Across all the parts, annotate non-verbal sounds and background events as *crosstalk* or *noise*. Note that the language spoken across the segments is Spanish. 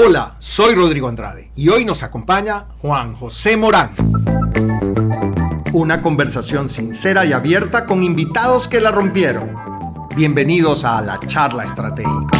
Hola, soy Rodrigo Andrade y hoy nos acompaña Juan José Morán. Una conversación sincera y abierta con invitados que la rompieron. Bienvenidos a la charla estratégica.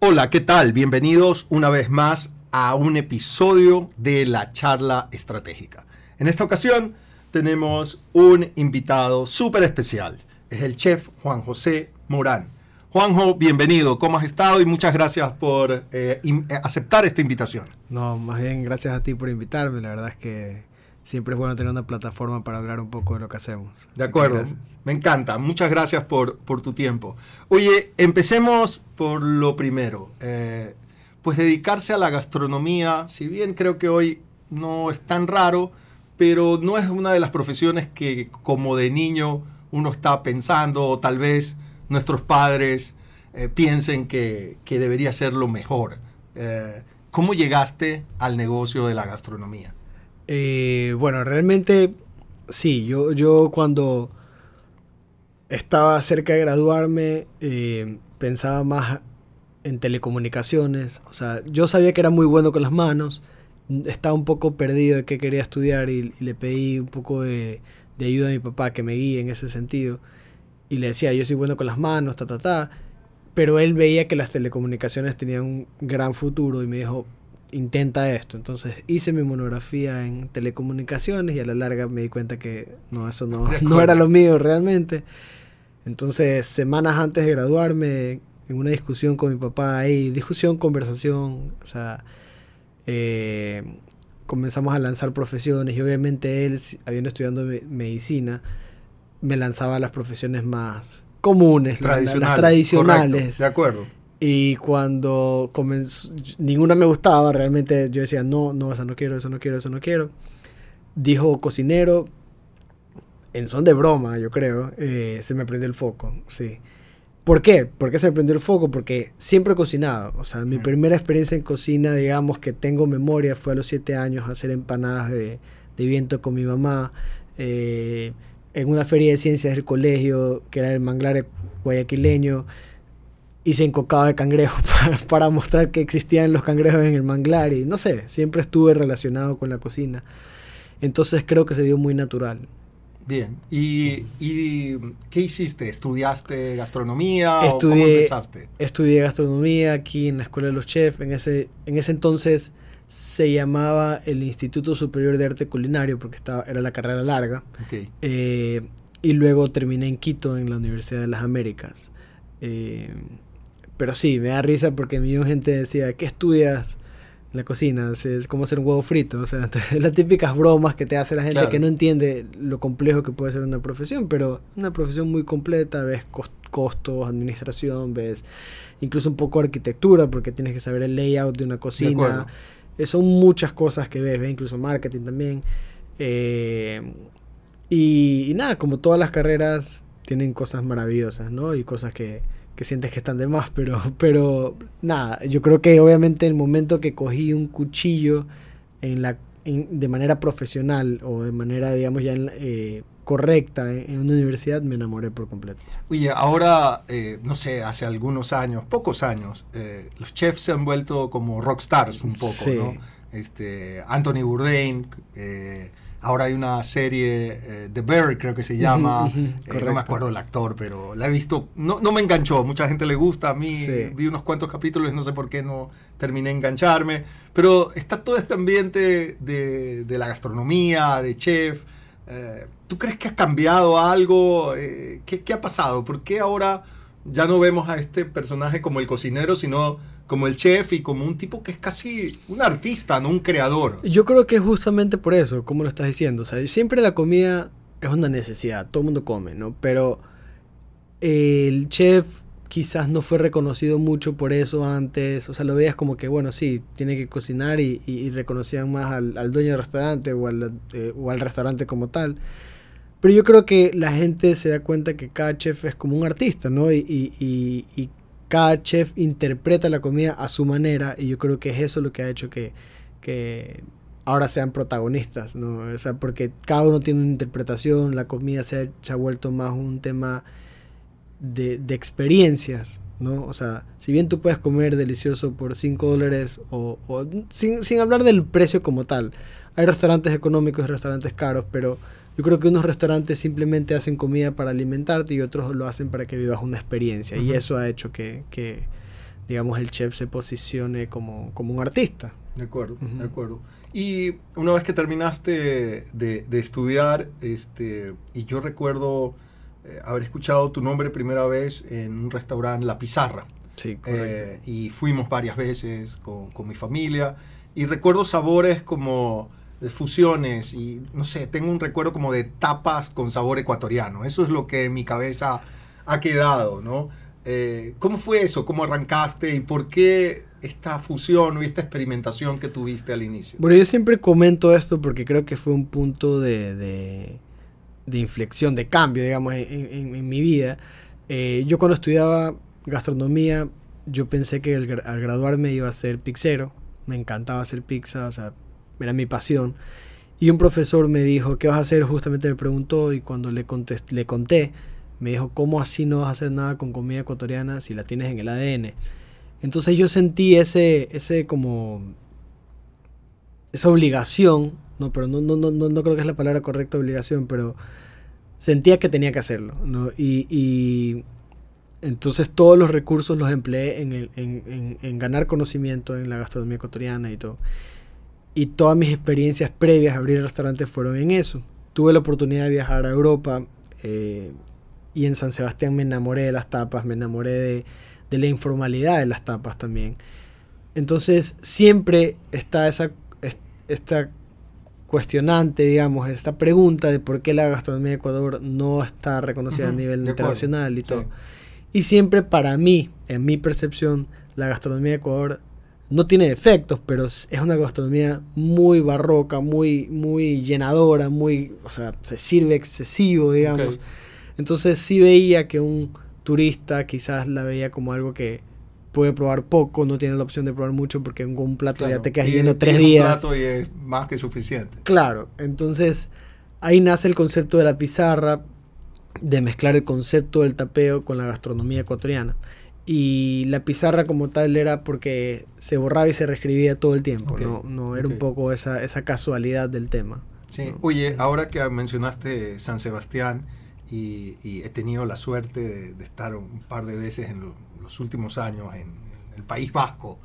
Hola, ¿qué tal? Bienvenidos una vez más a un episodio de la charla estratégica. En esta ocasión tenemos un invitado súper especial. Es el chef Juan José Morán. Juanjo, bienvenido. ¿Cómo has estado? Y muchas gracias por eh, eh, aceptar esta invitación. No, más bien gracias a ti por invitarme. La verdad es que siempre es bueno tener una plataforma para hablar un poco de lo que hacemos. De acuerdo. Me encanta. Muchas gracias por, por, tu tiempo. Oye, empecemos por lo primero. Eh, pues dedicarse a la gastronomía, si bien creo que hoy no es tan raro, pero no es una de las profesiones que como de niño uno está pensando o tal vez nuestros padres eh, piensen que, debería ser lo mejor. Eh, ¿Cómo llegaste al negocio de la gastronomía? Eh, bueno, realmente sí, yo, yo cuando estaba cerca de graduarme pensaba más en telecomunicaciones. O sea, yo sabía que era muy bueno con las manos. Estaba un poco perdido de qué quería estudiar y, le pedí un poco de, ayuda a mi papá que me guíe en ese sentido. Y le decía, yo soy bueno con las manos, ta, ta, ta. Pero él veía que las telecomunicaciones tenían un gran futuro y me dijo, intenta esto. Entonces hice mi monografía en telecomunicaciones y a la larga me di cuenta que no, eso no, *laughs* no era lo mío realmente. Entonces, semanas antes de graduarme, en una discusión con mi papá ahí, discusión, conversación, o sea, eh, comenzamos a lanzar profesiones y obviamente él, habiendo estudiado medicina, me lanzaba las profesiones más comunes, las, tradicionales. de acuerdo. Y cuando comenzó, ninguna me gustaba, realmente yo decía, no, no, eso no quiero, eso no quiero, eso no quiero. Dijo cocinero, en son de broma, yo creo, eh, se me prendió el foco, sí. ¿Por qué? ¿Por qué se me prendió el foco? Porque siempre he cocinado. O sea, mi primera experiencia en cocina, digamos que tengo memoria, fue a los siete años hacer empanadas de, viento con mi mamá. Eh, en una feria de ciencias del colegio, que era el manglar guayaquileño, hice encocado de cangrejo *laughs* para, para, mostrar que existían los cangrejos en el manglar. Y no sé, siempre estuve relacionado con la cocina. Entonces creo que se dio muy natural. Bien. ¿Y, qué hiciste? ¿Estudiaste gastronomía o cómo empezaste? Estudié gastronomía aquí en la Escuela de los Chefs. En ese, en ese entonces se llamaba el Instituto Superior de Arte Culinario porque estaba, era la carrera larga. Eh, y luego terminé en Quito, en la Universidad de las Américas. Eh, pero sí, me da risa porque mi gente decía, ¿qué estudias? En la cocina, es como hacer un huevo frito, o sea, *laughs* las típicas bromas que te hace la gente que no entiende lo complejo que puede ser una profesión, pero una profesión muy completa, ves costos, administración, ves incluso un poco arquitectura, porque tienes que saber el layout de una cocina, eh, son muchas cosas que ves, ves incluso marketing también, eh, y, y nada, como todas las carreras tienen cosas maravillosas, ¿no? Y cosas que que sientes que están de más, pero, pero nada, yo creo que obviamente el momento que cogí un cuchillo en la, de manera profesional o de manera, digamos, ya eh, correcta en una universidad, me enamoré por completo. Oye, ahora, eh, no sé, hace algunos años, pocos años, eh, los chefs se han vuelto como rockstars un poco, ¿no? Este, Anthony Bourdain, Ahora hay una serie, eh, The Bear creo que se llama, eh, no me acuerdo el actor, pero la he visto, no, no me enganchó, mucha gente le gusta, a mí vi unos cuantos capítulos, no sé por qué no terminé de engancharme, pero está todo este ambiente de, de la gastronomía, de chef. Eh, ¿Tú crees que ha cambiado algo? ¿qué, ¿Qué ha pasado? ¿Por qué ahora ya no vemos a este personaje como el cocinero, sino como el chef y como un tipo que es casi un artista, no un creador. Yo creo que es justamente por eso, como lo estás diciendo. O sea, siempre la comida es una necesidad, todo el mundo come, ¿no? Pero el chef quizás no fue reconocido mucho por eso antes. O sea, lo veías como que, bueno, sí, tiene que cocinar y, reconocían más al, dueño del restaurante o al, eh, o al restaurante como tal. Pero yo creo que la gente se da cuenta que cada chef es como un artista, ¿no? Y, y, y, cada chef interpreta la comida a su manera y yo creo que es eso lo que ha hecho que, ahora sean protagonistas, ¿no? O sea, porque cada uno tiene una interpretación, la comida se ha, vuelto más un tema de, de, experiencias, ¿no? O sea, si bien tú puedes comer delicioso por 5 dólares o, sin, sin, hablar del precio como tal, hay restaurantes económicos y restaurantes caros, pero yo creo que unos restaurantes simplemente hacen comida para alimentarte y otros lo hacen para que vivas una experiencia y eso ha hecho que, que, digamos, el chef se posicione como, como un artista. De acuerdo, de acuerdo. Y una vez que terminaste de, de estudiar, este, y yo recuerdo eh, haber escuchado tu nombre primera vez en un restaurante La Pizarra. Sí, eh, y fuimos varias veces con, con, mi familia. Y recuerdo sabores como de fusiones y no sé, tengo un recuerdo como de tapas con sabor ecuatoriano. Eso es lo que en mi cabeza ha quedado, ¿no? Eh, ¿Cómo fue eso? ¿Cómo arrancaste? ¿Y por qué esta fusión y esta experimentación que tuviste al inicio? Bueno, yo siempre comento esto porque creo que fue un punto de de inflexión, de cambio, digamos, en, mi vida. Eh, yo cuando estudiaba gastronomía, yo pensé que al graduarme iba a ser pizzero. Me encantaba hacer pizza, o sea, era mi pasión. Y un profesor me dijo, ¿qué vas a hacer? Justamente me preguntó y cuando le, le conté, me dijo, ¿cómo así no vas a hacer nada con comida ecuatoriana si la tienes en el ADN? Entonces yo sentí ese, ese como, esa obligación no, pero no, no, no, no creo que es la palabra correcta, obligación, pero sentía que tenía que hacerlo, ¿no? Y, entonces todos los recursos los empleé en, el, en, en, ganar conocimiento en la gastronomía ecuatoriana y todo. Y todas mis experiencias previas a abrir restaurantes fueron en eso. Tuve la oportunidad de viajar a Europa eh, y en San Sebastián me enamoré de las tapas, me enamoré de, de la informalidad de las tapas también. Entonces siempre está esa, esta cuestionante, digamos, esta pregunta de por qué la gastronomía de Ecuador no está reconocida a nivel internacional y todo. Y siempre para mí, en mi percepción, la gastronomía de Ecuador no tiene defectos, pero es una gastronomía muy barroca, muy, muy llenadora, muy, o sea, se sirve excesivo, digamos. Entonces sí veía que un turista quizás la veía como algo que puede probar poco, no tiene la opción de probar mucho porque con un plato ya te quedas lleno tres días. Un plato y es más que suficiente. Claro, entonces ahí nace el concepto de la pizarra, de mezclar el concepto del tapeo con la gastronomía ecuatoriana. Y la pizarra como tal era porque se borraba y se reescribía todo el tiempo, no, no era un poco esa, esa casualidad del tema. Sí, oye, ahora que mencionaste San Sebastián y, he tenido la suerte de, estar un par de veces en, lo, últimos años en, el País Vasco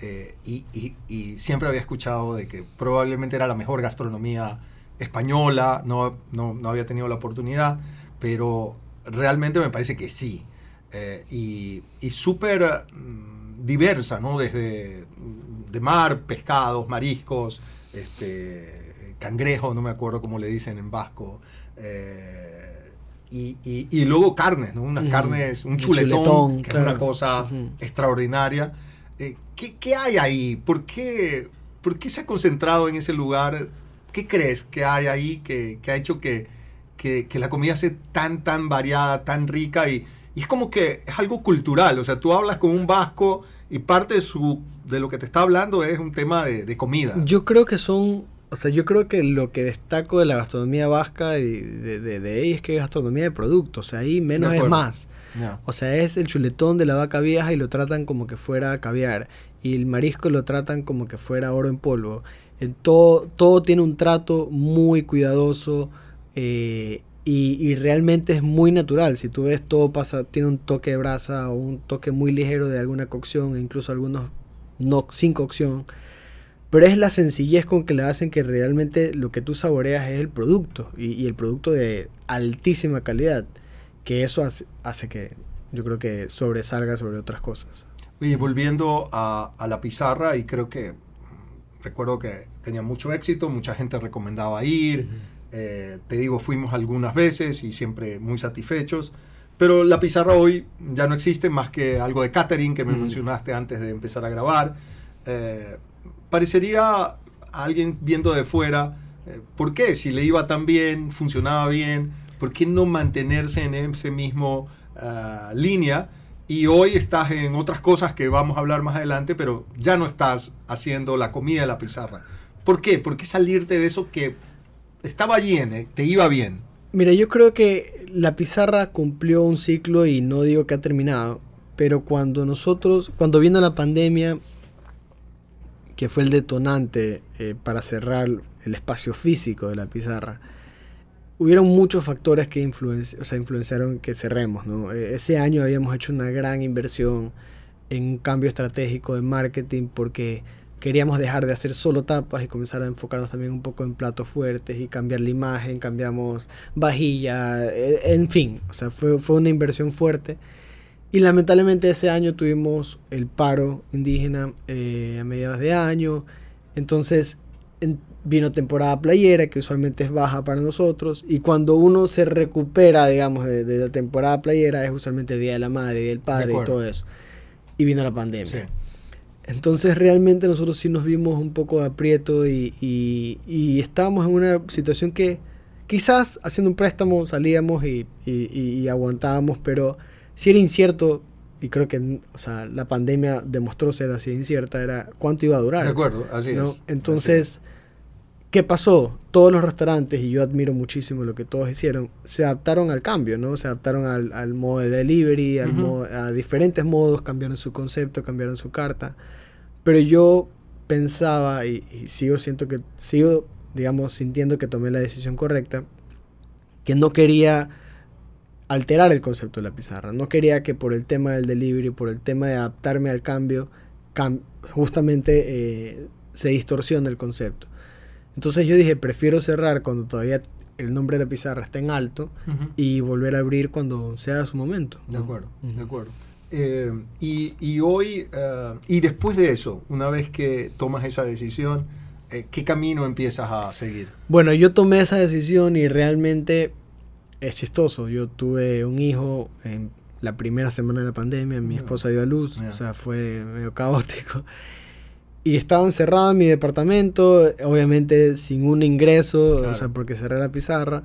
eh, y, siempre había escuchado de que probablemente era la mejor gastronomía española, no, no, había tenido la oportunidad, pero realmente me parece que sí. Eh, y, súper mm, diversa, ¿no? Desde de mar, pescados, mariscos, este, cangrejo, no me acuerdo cómo le dicen en vasco. Eh, y, luego carnes, ¿no? Unas carnes, un chuletón, que es una cosa extraordinaria. Eh, ¿qué, hay ahí? ¿Por qué, ¿Por qué se ha concentrado en ese lugar? ¿Qué crees que hay ahí que, ha hecho que, que, la comida sea tan, tan variada, tan rica? Y, es como que es algo cultural. O sea, tú hablas con un vasco y parte de, su, de lo que te está hablando es un tema de, de comida. Yo creo que son o sea, yo creo que lo que destaco de la gastronomía vasca y de, de, de, ahí es que es gastronomía de productos. O sea, ahí menos es más. O sea, es el chuletón de la vaca vieja y lo tratan como que fuera caviar. Y el marisco lo tratan como que fuera oro en polvo. En todo, todo tiene un trato muy cuidadoso eh, y, y, realmente es muy natural. Si tú ves, todo pasa, tiene un toque de brasa o un toque muy ligero de alguna cocción, e incluso algunos no sin cocción. Pero es la sencillez con que le hacen que realmente lo que tú saboreas es el producto y, el producto de altísima calidad, que eso hace, que yo creo que sobresalga sobre otras cosas. Oye, volviendo a, la pizarra, y creo que recuerdo que tenía mucho éxito, mucha gente recomendaba ir, eh, te digo, fuimos algunas veces y siempre muy satisfechos, pero la pizarra hoy ya no existe más que algo de catering que me mencionaste antes de empezar a grabar. Eh, parecería a alguien viendo de fuera, eh, ¿por qué? Si le iba tan bien, funcionaba bien, ¿por qué no mantenerse en ese mismo ah, línea? Y hoy estás en otras cosas que vamos a hablar más adelante, pero ya no estás haciendo la comida de la pizarra. ¿Por qué? ¿Por qué salirte de eso que estaba bien, eh, te iba bien? Mira, yo creo que la pizarra cumplió un ciclo y no digo que ha terminado, pero cuando nosotros, cuando vino la pandemia, que fue el detonante eh, para cerrar el espacio físico de la pizarra, hubieron muchos factores que influenci o sea, influenciaron que cerremos. ¿no? E-, ese año habíamos hecho una gran inversión en un cambio estratégico de marketing porque queríamos dejar de hacer solo tapas y comenzar a enfocarnos también un poco en platos fuertes y cambiar la imagen, cambiamos vajilla, e, en fin, o sea, fue, fue una inversión fuerte. Y lamentablemente ese año tuvimos el paro indígena eh, a mediados de año, entonces vino temporada playera, que usualmente es baja para nosotros, y cuando uno se recupera, digamos, de, de la temporada playera, es usualmente el Día de la Madre, Día del Padre y todo eso. Y vino la pandemia. Sí. Entonces realmente nosotros sí nos vimos un poco aprieto y, y, estábamos en una situación que quizás haciendo un préstamo salíamos y, y, aguantábamos, pero si era incierto, y creo que o sea, la pandemia demostró ser así incierta, era cuánto iba a durar. De acuerdo, así es. Entonces, ¿qué pasó? Todos los restaurantes, y yo admiro muchísimo lo que todos hicieron, se adaptaron al cambio, ¿no? Se adaptaron al, al modo de delivery, al a diferentes modos, cambiaron su concepto, cambiaron su carta. Pero yo pensaba y, sigo siento que sigo digamos sintiendo que tomé la decisión correcta que no quería alterar el concepto de la pizarra. No quería que por el tema del delivery por el tema de adaptarme al cambio justamente eh, se distorsione el concepto. Entonces yo dije prefiero cerrar cuando todavía el nombre de la pizarra está en alto y volver a abrir cuando sea su momento de acuerdo de acuerdo eh, y, hoy, eh, y después de eso, una vez que tomas esa decisión, eh, ¿qué camino empiezas a seguir? Bueno, yo tomé esa decisión y realmente es chistoso. Yo tuve un hijo en la primera semana de la pandemia, mi esposa dio a luz, o sea, fue medio caótico. *laughs* Y estaba encerrado en mi departamento, obviamente sin un ingreso, o sea, porque cerré la pizarra.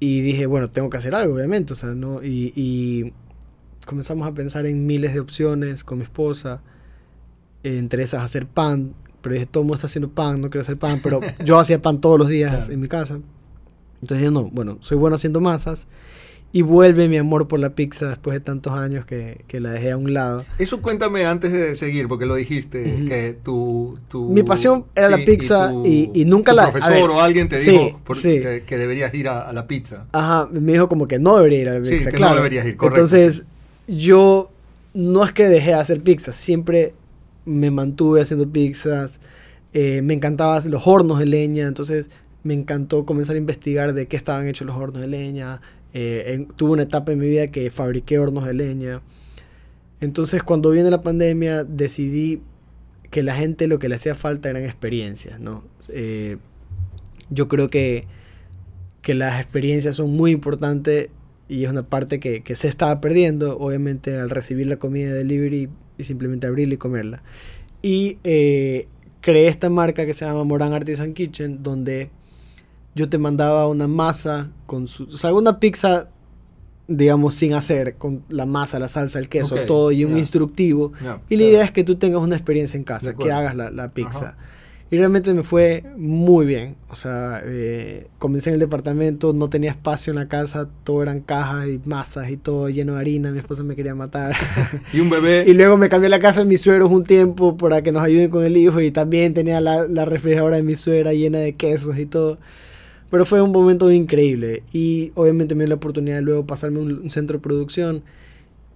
Y dije, bueno, tengo que hacer algo, obviamente, o sea, ¿no? y comenzamos a pensar en miles de opciones con mi esposa. Entre esas, hacer pan. Pero dije, todo el mundo está haciendo pan, no quiero hacer pan. Pero *laughs* yo hacía pan todos los días en mi casa. Entonces dije, no, bueno, soy bueno haciendo masas. Y vuelve mi amor por la pizza después de tantos años que, que la dejé a un lado. Eso cuéntame antes de seguir, porque lo dijiste, que tu, tu, Mi pasión era la pizza y, y, nunca la... profesor o alguien te dijo que, que, deberías ir a, la pizza. Ajá, me dijo como que no debería ir a la pizza, sí, que claro. no deberías ir, correcto. Entonces, yo no es que dejé de hacer pizzas, siempre me mantuve haciendo pizzas, eh, me encantaban los hornos de leña, entonces me encantó comenzar a investigar de qué estaban hechos los hornos de leña. Eh, tuve una etapa en mi vida que fabriqué hornos de leña. Entonces cuando viene la pandemia decidí que la gente lo que le hacía falta eran experiencias, ¿no? Eh, yo creo que, que las experiencias son muy importantes y es una parte que, se estaba perdiendo, obviamente, al recibir la comida de delivery y simplemente abrirla y comerla. Y eh, creé esta marca que se llama Moran Artisan Kitchen, donde yo te mandaba una masa con su... O sea, una pizza, digamos, sin hacer, con la masa, la salsa, el queso, todo, y un instructivo. y la idea es que tú tengas una experiencia en casa, que hagas la, la pizza. Y realmente me fue muy bien. O sea, eh, comencé en el departamento, no tenía espacio en la casa, todo eran cajas y masas y todo lleno de harina. Mi esposa me quería matar. *laughs* y un bebé. y luego me cambié la casa de mis suegros un tiempo para que nos ayuden con el hijo y también tenía la, la refrigeradora de mi suegra llena de quesos y todo. Pero fue un momento increíble. Y obviamente me dio la oportunidad de luego pasarme a un, un centro de producción.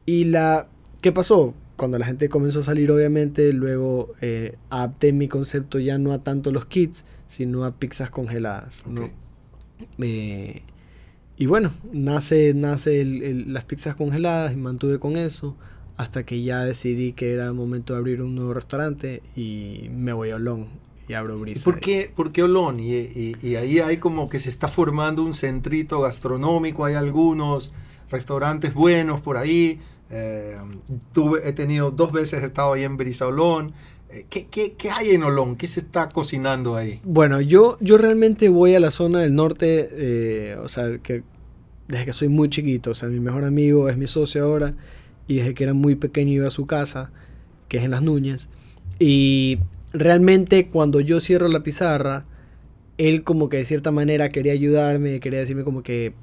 Y la... ¿Qué pasó? Cuando la gente comenzó a salir, obviamente, luego eh, adapté mi concepto ya no a tanto los kits, sino a pizzas congeladas. Eh, y bueno, nace, nace las pizzas congeladas y mantuve con eso hasta que ya decidí que era momento de abrir un nuevo restaurante y me voy a Olón y abro Brisa. ¿Por qué, ¿Por qué Olón? Y, y, y, ahí hay como que se está formando un centrito gastronómico, hay algunos restaurantes buenos por ahí. Eh, he tenido dos veces, he estado ahí en Brisaolón. Eh, ¿Qué, qué, qué hay en Olón? ¿Qué se está cocinando ahí? Bueno, yo, yo realmente voy a la zona del norte, eh, o sea, que desde que soy muy chiquito, o sea, mi mejor amigo es mi socio ahora, y desde que era muy pequeño iba a su casa, que es en Las Nuñas, y realmente cuando yo cierro la pizarra, él como que de cierta manera quería ayudarme, quería decirme como que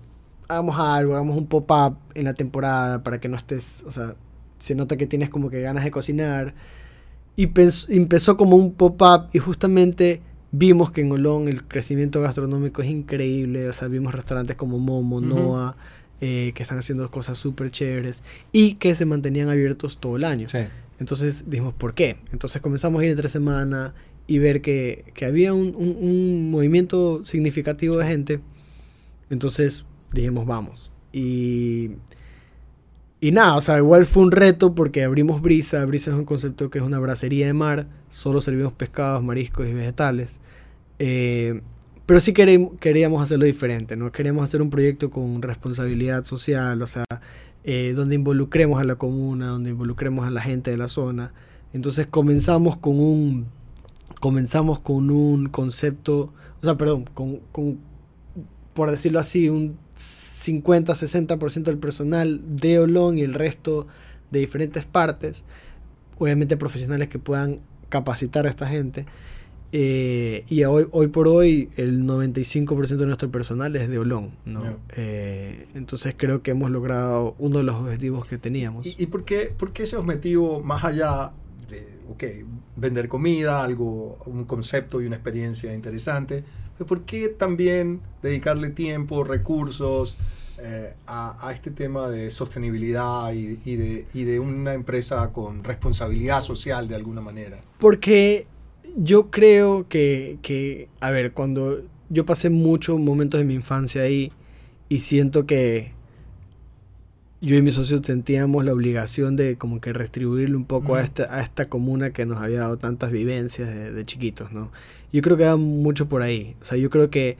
hagamos algo, hagamos un pop-up en la temporada para que no estés, o sea, se nota que tienes como que ganas de cocinar. Y empezó como un pop-up y justamente vimos que en Olón el crecimiento gastronómico es increíble, o sea, vimos restaurantes como Momo, Noa, eh, que están haciendo cosas súper chéveres y que se mantenían abiertos todo el año. Entonces dijimos, ¿por qué? Entonces comenzamos a ir entre semana y ver que, había un, movimiento significativo de gente. Entonces dijimos, vamos. Y, y nada, o sea, igual fue un reto porque abrimos Brisa. Brisa es un concepto que es una bracería de mar. Solo servimos pescados, mariscos y vegetales. Eh, pero sí queríamos hacerlo diferente, ¿no? Queríamos hacer un proyecto con responsabilidad social, o sea, eh, donde involucremos a la comuna, donde involucremos a la gente de la zona. Entonces comenzamos con un, comenzamos con un concepto, o sea, perdón, con, con por decirlo así, un 50-60% del personal de Olón y el resto de diferentes partes, obviamente profesionales que puedan capacitar a esta gente. Eh, y hoy, hoy por hoy el 95% de nuestro personal es de Olón. ¿no? Eh, entonces creo que hemos logrado uno de los objetivos que teníamos. ¿Y, por, qué, por, qué, ese objetivo, más allá de okay, vender comida, algo, un concepto y una experiencia interesante, por qué también dedicarle tiempo, recursos eh, a, este tema de sostenibilidad y, de, una empresa con responsabilidad social de alguna manera? Porque yo creo que, a ver, cuando yo pasé muchos momentos de mi infancia ahí y siento que yo y mis socios sentíamos la obligación de como que retribuirle un poco a, esta, a esta comuna que nos había dado tantas vivencias de, chiquitos, ¿no? Yo creo que va mucho por ahí. O sea, yo creo que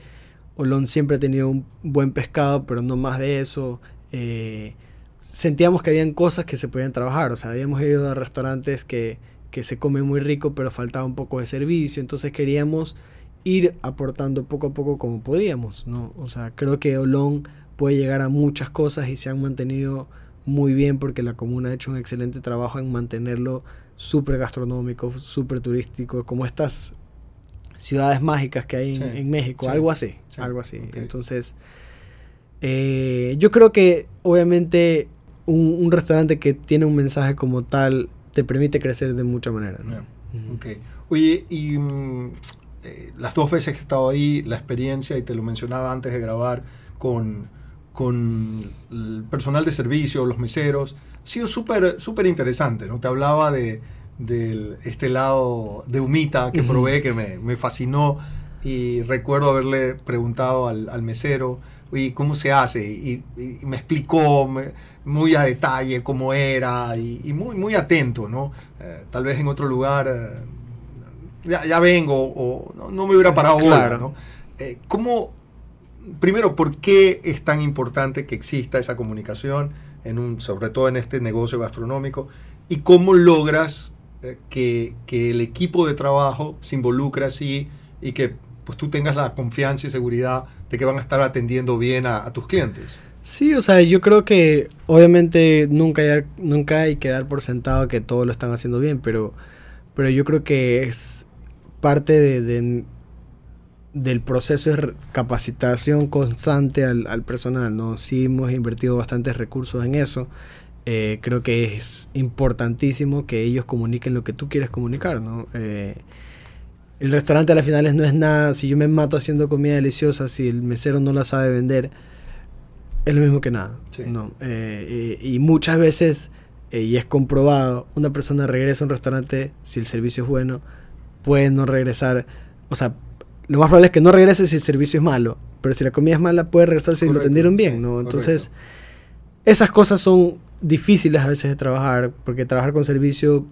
Olón siempre ha tenido un buen pescado, pero no más de eso. Eh, sentíamos que habían cosas que se podían trabajar. O sea, habíamos ido a restaurantes que que se come muy rico, pero faltaba un poco de servicio. Entonces queríamos ir aportando poco a poco como podíamos, ¿no? O sea, creo que Olón puede llegar a muchas cosas y se han mantenido muy bien porque la comuna ha hecho un excelente trabajo en mantenerlo súper gastronómico, súper turístico, como estas ciudades mágicas que hay en, México, algo así, algo así. Entonces, eh, yo creo que obviamente un, un, restaurante que tiene un mensaje como tal te permite crecer de mucha manera. Oye, y mm, eh, las dos veces que he estado ahí, la experiencia, y te lo mencionaba antes de grabar, con, con el personal de servicio, los meseros, ha sido súper súper interesante. ¿no? Te hablaba de, este lado de humita que probé, que me, me, fascinó, y recuerdo haberle preguntado al, al mesero, y cómo se hace, y, me explicó muy a detalle cómo era, y, muy, muy atento, ¿no? Eh, tal vez en otro lugar eh, ya, vengo, o no, me hubiera parado claro. ¿no? Eh, ¿Cómo, primero, por qué es tan importante que exista esa comunicación, en un, sobre todo en este negocio gastronómico, y cómo logras que, que el equipo de trabajo se involucre así y que pues tú tengas la confianza y seguridad de que van a estar atendiendo bien a, tus clientes. Sí, o sea, yo creo que obviamente nunca hay, nunca hay que dar por sentado que todo lo están haciendo bien, pero, pero yo creo que es parte de, del proceso de capacitación constante al, al, personal, ¿no? Sí hemos invertido bastantes recursos en eso. Eh, creo que es importantísimo que ellos comuniquen lo que tú quieres comunicar, ¿no? Eh, el restaurante a las finales no es nada, si yo me mato haciendo comida deliciosa, si el mesero no la sabe vender, es lo mismo que nada. ¿no? Eh, y, muchas veces, y es comprobado, una persona regresa a un restaurante si el servicio es bueno, puede no regresar, o sea, lo más probable es que no regrese si el servicio es malo, pero si la comida es mala puede regresar si lo atendieron bien, ¿no? Entonces, esas cosas son difíciles a veces de trabajar, porque trabajar con servicio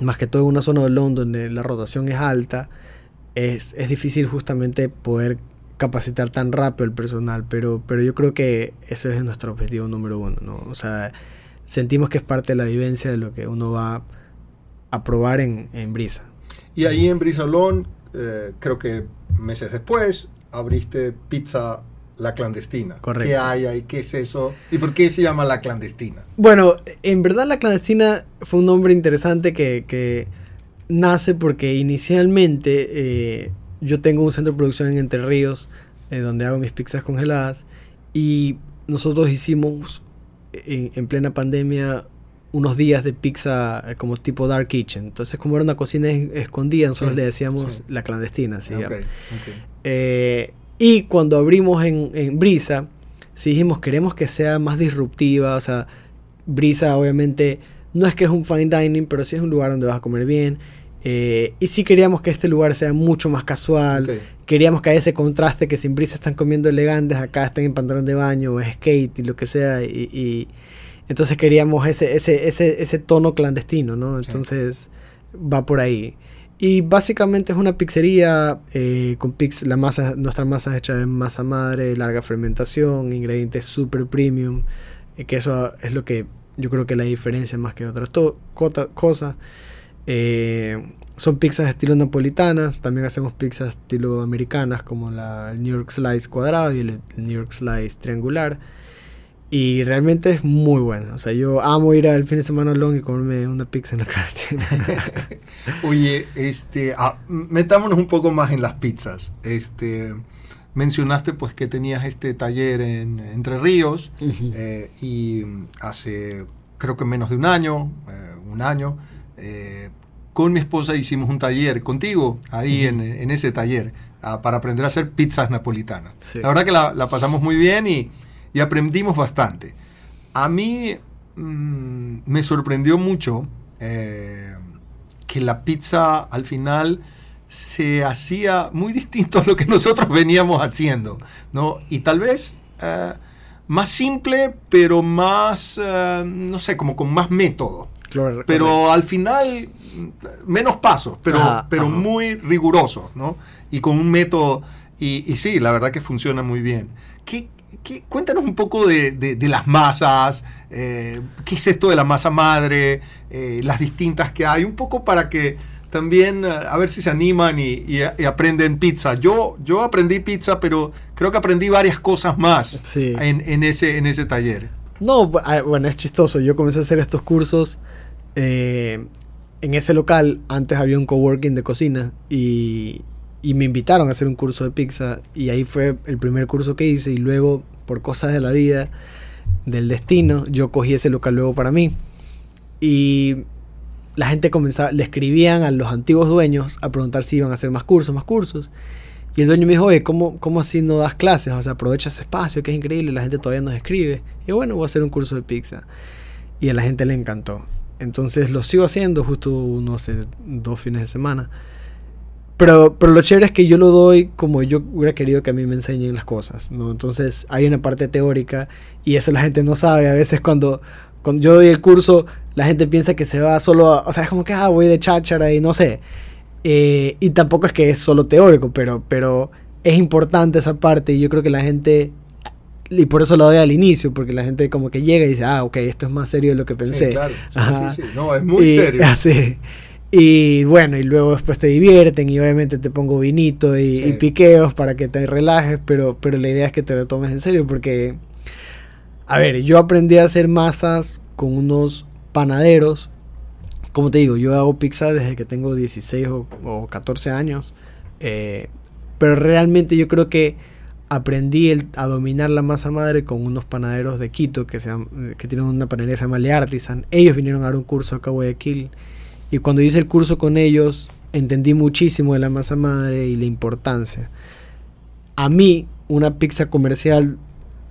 más que todo en una zona de Londres donde la rotación es alta, es, es, difícil justamente poder capacitar tan rápido el personal, pero, pero yo creo que eso es nuestro objetivo número uno, ¿no? O sea, sentimos que es parte de la vivencia de lo que uno va a probar en, en Brisa. Y ahí en Brisa Olón, eh, creo que meses después, abriste Pizza la clandestina. Correcto. ¿Qué hay ahí? ¿Qué es eso? ¿Y por qué se llama la clandestina? Bueno, en verdad la clandestina fue un nombre interesante que, nace porque inicialmente eh, yo tengo un centro de producción en Entre Ríos, eh, donde hago mis pizzas congeladas, y nosotros hicimos en, plena pandemia unos días de pizza eh, como tipo dark kitchen. Entonces, como era una cocina escondida, nosotros le decíamos la clandestina. ¿sí? y cuando abrimos en, en Brisa, sí dijimos, queremos que sea más disruptiva, o sea, Brisa obviamente no es que es un fine dining, pero sí es un lugar donde vas a comer bien. Eh, y sí queríamos que este lugar sea mucho más casual. Queríamos que haya ese contraste que sin brisa están comiendo elegantes, acá están en pantalón de baño o skate y lo que sea. Y, entonces queríamos ese, ese, ese, ese tono clandestino, ¿no? Entonces va por ahí. Y básicamente es una pizzería eh, con pix, la masa, nuestra masa es hecha de masa madre, larga fermentación, ingredientes super premium, eh, que eso es lo que yo creo que la diferencia más que otras cosas. Eh, son pizzas estilo napolitanas, también hacemos pizzas estilo americanas como la New York Slice cuadrado y el New York Slice triangular. Y realmente es muy bueno. O sea, yo amo ir al fin de semana long y comerme una pizza en la *laughs* carretera. *laughs* Oye, este, ah, metámonos un poco más en las pizzas. Este, mencionaste pues que tenías este taller en Entre Ríos eh, y hace creo que menos de un año, eh, un año, eh, con mi esposa hicimos un taller contigo ahí en, ese taller ah, para aprender a hacer pizzas napolitanas. La verdad que la, pasamos muy bien y, aprendimos bastante. A mí mm, me sorprendió mucho eh, que la pizza al final se hacía muy *laughs* distinto a lo que nosotros veníamos haciendo, ¿no? Y tal vez eh, más simple, pero más, no sé, como con más método pero al final, menos pasos, pero, pero muy rigurosos, ¿no? Y con un método, y, sí, la verdad que funciona muy bien. ¿Qué, cuéntanos un poco de, las masas, eh, qué es esto de la masa madre, eh, las distintas que hay, un poco para que también eh, a ver si se animan y, aprenden pizza. Yo, yo aprendí pizza, pero creo que aprendí varias cosas más en, ese, en ese taller. No, ah, bueno, es chistoso. Yo comencé a hacer estos cursos. Eh, en ese local antes había un coworking de cocina y, y, me invitaron a hacer un curso de pizza y ahí fue el primer curso que hice y luego por cosas de la vida, del destino, yo cogí ese local luego para mí y la gente comenzaba, le escribían a los antiguos dueños a preguntar si iban a hacer más cursos, más cursos. Y el dueño me dijo, oye, ¿cómo, ¿cómo así no das clases? O sea, aprovecha ese espacio, que es increíble, la gente todavía nos escribe. Y bueno, voy a hacer un curso de pizza. Y a la gente le encantó. Entonces lo sigo haciendo justo, no sé, dos fines de semana. Pero, pero lo chévere es que yo lo doy como yo hubiera querido que a mí me enseñen las cosas, ¿no? Entonces hay una parte teórica y eso la gente no sabe. A veces cuando, cuando yo doy el curso, la gente piensa que se va solo, o sea, es como que, ah, voy de cháchara y no sé. Eh, y tampoco es que es solo teórico, pero, pero es importante esa parte y yo creo que la gente, y por eso lo doy al inicio, porque la gente como que llega y dice, ah, ok, esto es más serio de lo que pensé. Sí, claro, sí, sí, no, es muy serio. *laughs* Así. Y bueno, y luego después te divierten y obviamente te pongo vinito y, piqueos para que te relajes, pero, pero la idea es que te lo tomes en serio porque, a ver, yo aprendí a hacer masas con unos panaderos como te digo, yo hago pizza desde que tengo 16 o, 14 años. Eh, pero realmente yo creo que aprendí a dominar la masa madre con unos panaderos de Quito que, que tienen una panadería que se llama Le Artisan. Ellos vinieron a dar un curso acá a Guayaquil. Y cuando hice el curso con ellos, entendí muchísimo de la masa madre y la importancia. A mí, una pizza comercial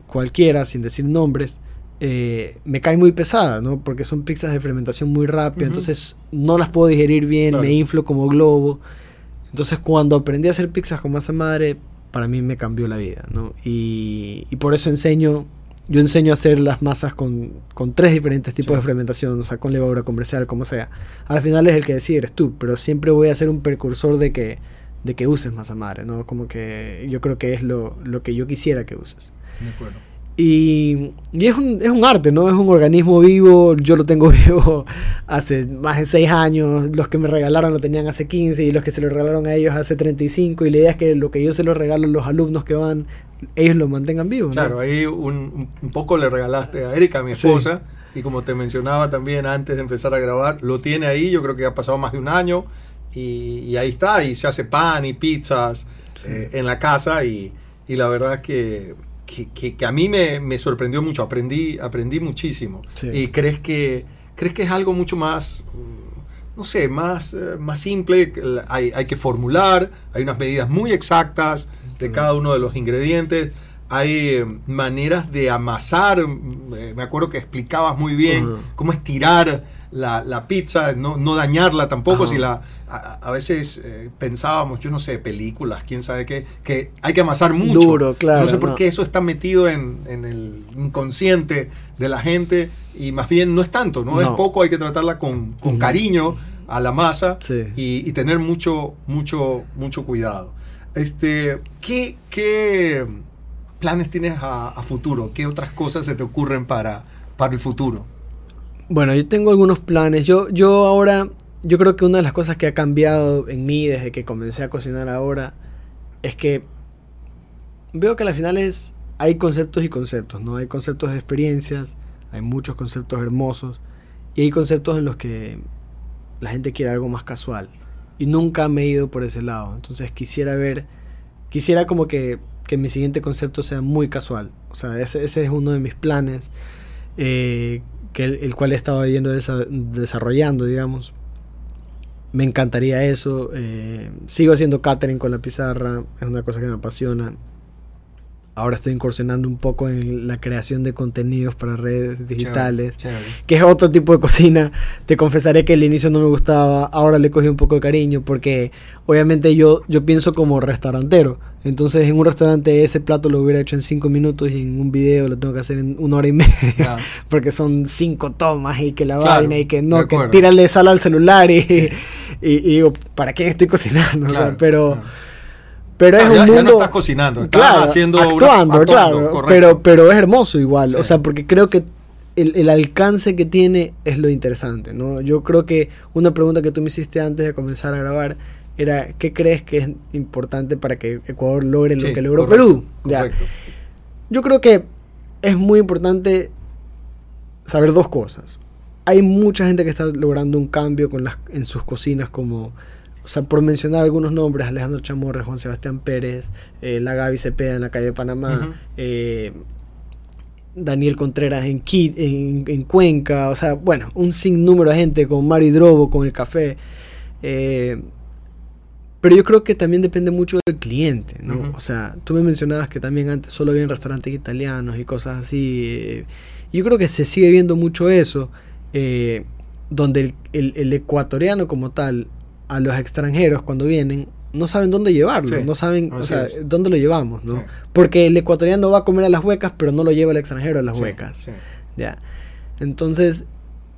cualquiera, sin decir nombres, eh, me cae muy pesada, ¿no? Porque son pizzas de fermentación muy rápida, entonces no las puedo digerir bien, me inflo como globo. Entonces cuando aprendí a hacer pizzas con masa madre, para mí me cambió la vida, ¿no? Y, por eso enseño, yo enseño a hacer las masas con, tres diferentes tipos de fermentación, o sea, con levadura comercial, como sea. Al final es el que decide, eres tú, pero siempre voy a ser un precursor de que, de que uses masa madre, ¿no? Como que yo creo que es lo, lo que yo quisiera que uses. De acuerdo. Y, y es, un, es, un, arte, ¿no? Es un organismo vivo. Yo lo tengo *laughs* vivo hace más de 6 años. Los que me regalaron lo tenían hace 15 y los que se lo regalaron a ellos hace 35. Y la idea es que lo que yo se lo regalo a los alumnos que van, ellos lo mantengan vivo. Claro, ahí un, un, poco le regalaste a Erika, mi esposa. Y como te mencionaba también antes de empezar a grabar, lo tiene ahí. Yo creo que ha pasado más de un año y, ahí está, y se hace pan y pizzas eh, en la casa y, la verdad que, que, a mí me, sorprendió mucho, aprendí, aprendí muchísimo. ¿Y crees que, crees que es algo mucho más, no sé, más, eh, más simple? Hay, hay que formular, hay unas medidas muy exactas de cada uno de los ingredientes hay eh, maneras de amasar. Me acuerdo que explicabas muy bien cómo estirar la, pizza, no, no, dañarla tampoco. Si la, a, veces eh, pensábamos, yo no sé, películas, quién sabe qué, que hay que amasar mucho. Duro, claro. No sé por qué eso está metido en, el inconsciente de la gente y más bien no es tanto, no, es poco, hay que tratarla con, cariño a la masa y, tener mucho, mucho, mucho cuidado. Este, ¿qué, planes tienes a, futuro? ¿Qué otras cosas se te ocurren para, para el futuro? Bueno, yo tengo algunos planes. Yo, yo ahora, yo creo que una de las cosas que ha cambiado en mí desde que comencé a cocinar ahora es que veo que al final es, hay conceptos y conceptos, ¿no? Hay conceptos de experiencias, hay muchos conceptos hermosos y hay conceptos en los que la gente quiere algo más casual. Y nunca me he ido por ese lado. Entonces quisiera ver, quisiera como que, que mi siguiente concepto sea muy casual. O sea, ese, ese es uno de mis planes. Eh, el, cual he estado yendo desarrollando, digamos. Me encantaría eso. Eh, sigo haciendo catering con la pizarra, es una cosa que me apasiona. Ahora estoy incursionando un poco en la creación de contenidos para redes digitales, que es otro tipo de cocina. Te confesaré que al inicio no me gustaba, ahora le cogí un poco de cariño porque obviamente yo, yo pienso como restaurantero. Entonces en un restaurante ese plato lo hubiera hecho en cinco minutos y en un video lo tengo que hacer en una hora y media *laughs* porque son cinco tomas y que la vaina y que no, que tírale sal al celular *laughs* y, digo, ¿para qué estoy cocinando? pero... Pero es un mundo. no estás cocinando, estás haciendo actuando, claro. Pero, pero es hermoso igual. O sea, porque creo que el, alcance que tiene es lo interesante, ¿no? Yo creo que una pregunta que tú me hiciste antes de comenzar a grabar era ¿qué crees que es importante para que Ecuador logre lo que logró Perú? Ya. Yo creo que es muy importante saber dos cosas. Hay mucha gente que está logrando un cambio con las, en sus cocinas como o sea, por mencionar algunos nombres, Alejandro Chamorre, Juan Sebastián Pérez, eh, la Gaby Cepeda en la calle de Panamá, eh, Daniel Contreras en, en, Cuenca, o sea, bueno, un sinnúmero de gente con Mario Hidrobo, con el café. Eh, pero yo creo que también depende mucho del cliente, ¿no? O sea, tú me mencionabas que también antes solo había restaurantes italianos y cosas así. yo creo que se sigue viendo mucho eso, donde el, ecuatoriano como tal a los extranjeros cuando vienen no saben dónde llevarlo, no saben o sea, dónde lo llevamos, ¿no? Porque el ecuatoriano va a comer a las huecas, pero no lo lleva el extranjero a las huecas. Ya. Entonces,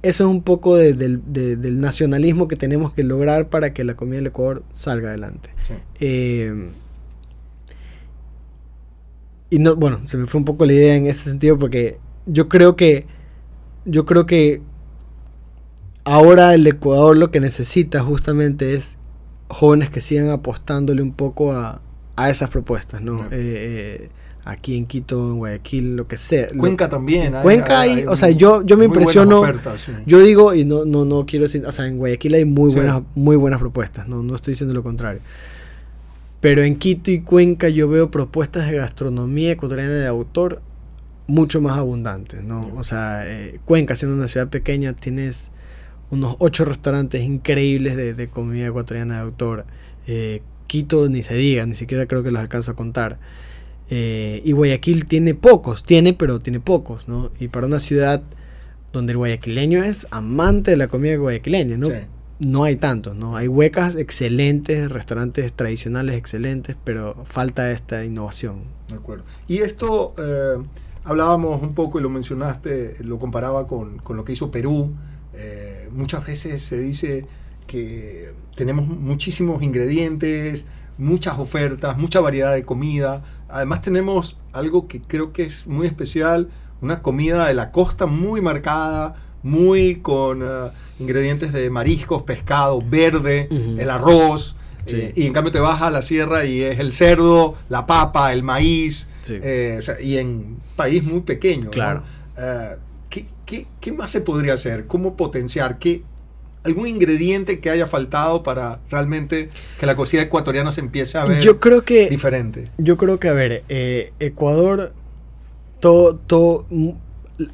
eso es un poco del nacionalismo que tenemos que lograr para que la comida del Ecuador salga adelante. Eh, y no, bueno, se me fue un poco la idea en ese sentido porque yo creo que yo creo que ahora el Ecuador lo que necesita justamente es jóvenes que sigan apostándole un poco a, esas propuestas, ¿no? Eh, eh, aquí en Quito, en Guayaquil, lo que sea. Cuenca también. Cuenca hay, o sea, yo, yo me impresiono. Yo digo, y no, no, no quiero decir, o sea, en Guayaquil hay muy buenas, muy buenas propuestas, no, no estoy diciendo lo contrario. Pero en Quito y Cuenca yo veo propuestas de gastronomía ecuatoriana de autor mucho más abundantes, ¿no? O sea, eh, Cuenca, siendo una ciudad pequeña, tienes unos ocho restaurantes increíbles de, comida ecuatoriana de autor. Eh, Quito ni se diga, ni siquiera creo que los alcanzo a contar. Eh, y Guayaquil tiene pocos, tiene, pero tiene pocos, ¿no? Y para una ciudad donde el guayaquileño es amante de la comida guayaquileña, ¿no? No hay tantos, ¿no? Hay huecas excelentes, restaurantes tradicionales excelentes, pero falta esta innovación. De acuerdo. Y esto, eh, hablábamos un poco y lo mencionaste, lo comparaba con, con lo que hizo Perú eh, muchas veces se dice que tenemos muchísimos ingredientes, muchas ofertas, mucha variedad de comida. Además tenemos algo que creo que es muy especial, una comida de la costa muy marcada, muy con eh, ingredientes de mariscos, pescado, verde, el arroz. Eh, y en cambio te vas a la sierra y es el cerdo, la papa, el maíz. y en país muy pequeño. Claro. ¿Qué, más se podría hacer? ¿Cómo potenciar? ¿Qué, algún ingrediente que haya faltado para realmente que la cocina ecuatoriana se empiece a ver yo creo que, diferente? Yo creo que, a ver, eh, Ecuador todo, todo, mm,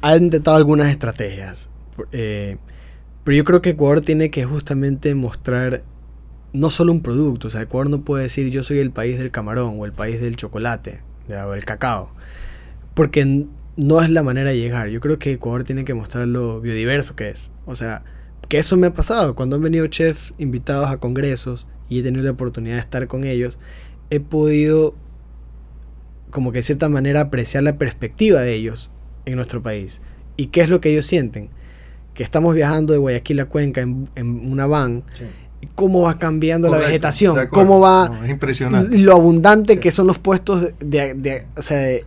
ha intentado algunas estrategias. Eh, pero yo creo que Ecuador tiene que justamente mostrar no solo un producto. O sea, Ecuador no puede decir yo soy el país del camarón o el país del chocolate o el cacao. Porque no es la manera de llegar. Yo creo que Ecuador tiene que mostrar lo biodiverso que es. O sea, que eso me ha pasado. Cuando han venido chefs invitados a congresos y he tenido la oportunidad de estar con ellos, he podido como que de cierta manera apreciar la perspectiva de ellos en nuestro país. ¿Y qué es lo que ellos sienten? Que estamos viajando de Guayaquil a Cuenca en, una van. cómo va cambiando la vegetación, cómo va lo abundante que son los puestos de, de, o sea, de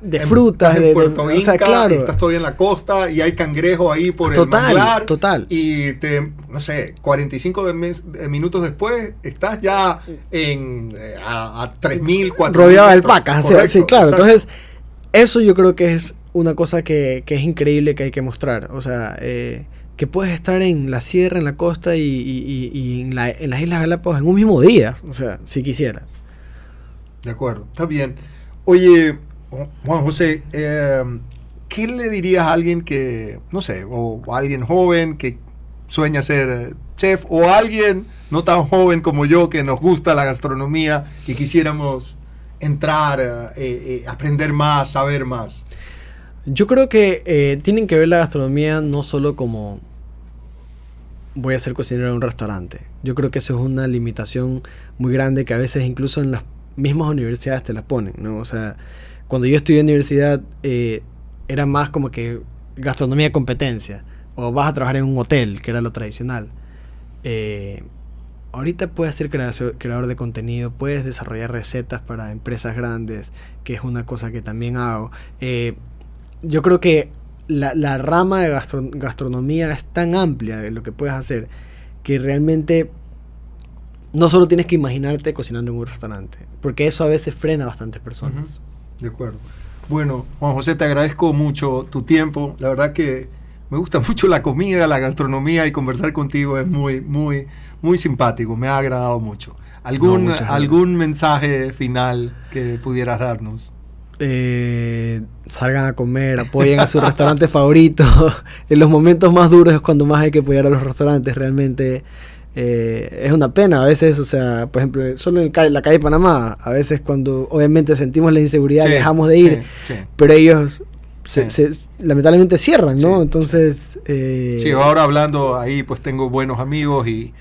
de frutas, de, Puerto Inca, claro. estás todavía en la costa y hay cangrejo ahí por el manglar. Total. Y te, no sé, 45 minutos después estás ya en eh, a, a 3.000, 4.000 Rodeado de alpacas, sí, claro. Entonces, eso yo creo que es una cosa que, que es increíble que hay que mostrar. O sea, eh, que puedes estar en la sierra, en la costa y, y, y en, la, en las Islas Galápagos en un mismo día. O sea, si quisieras. De acuerdo, está bien. Oye, Juan José, eh, ¿qué le dirías a alguien que, no sé, o a alguien joven que sueña ser eh, chef, o a alguien no tan joven como yo que nos gusta la gastronomía y quisiéramos entrar, eh, aprender más, saber más? Yo creo que tienen que ver la gastronomía no solo como voy a ser cocinero en un restaurante. Yo creo que eso es una limitación muy grande que a veces incluso en las mismas universidades te la ponen, ¿no? O sea, cuando yo estudié en universidad eh, era más como que gastronomía competencia o vas a trabajar en un hotel, que era lo tradicional. Eh, ahorita puedes ser creador de contenido, puedes desarrollar recetas para empresas grandes, que es una cosa que también hago. Eh, yo creo que la, rama de gastronomía es tan amplia de lo que puedes hacer que realmente no solo tienes que imaginarte cocinando en un restaurante, porque eso a veces frena a bastantes personas. De acuerdo. Bueno, Juan José, te agradezco mucho tu tiempo. La verdad que me gusta *laughs* mucho la comida, la gastronomía y conversar contigo es muy, muy, muy simpático. Me ha agradado mucho. ¿Algún, algún mensaje final que pudieras darnos? Eh, salgan a comer, apoyen a su restaurante *laughs* favorito. *laughs* en los momentos más duros es cuando más hay que apoyar a los restaurantes. Realmente eh, es una pena a veces, o sea, por ejemplo, solo en la calle Panamá, a veces cuando obviamente sentimos la inseguridad dejamos de ir, pero ellos lamentablemente cierran, ¿no? Entonces... Eh, sí, ahora hablando ahí, pues tengo buenos amigos y,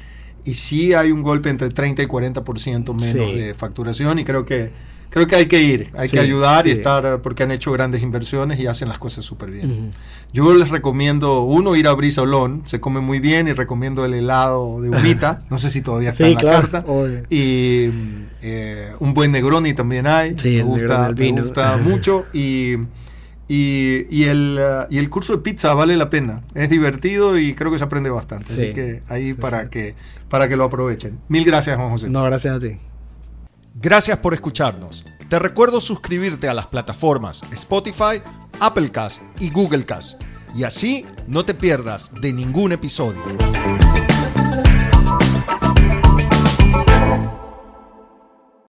y sí hay un golpe entre 30 y 40% menos de facturación y creo que creo que hay que ir, hay que ayudar y estar, porque han hecho grandes inversiones y hacen las cosas súper bien. Yo les recomiendo, uno, ir a Brisolón, se come muy bien y recomiendo el helado de *laughs* humita, no sé si todavía está en la carta. Y eh, un buen Negroni también hay, me, gusta, me gusta *laughs* mucho. Y, y, el, y el curso de pizza vale la pena, es divertido y creo que se aprende bastante. Así que ahí para, Que, para que lo aprovechen. Mil gracias, Juan José. No, gracias a ti. Gracias por escucharnos. Te recuerdo suscribirte a las plataformas Spotify, Applecast y Googlecast. Y así no te pierdas de ningún episodio.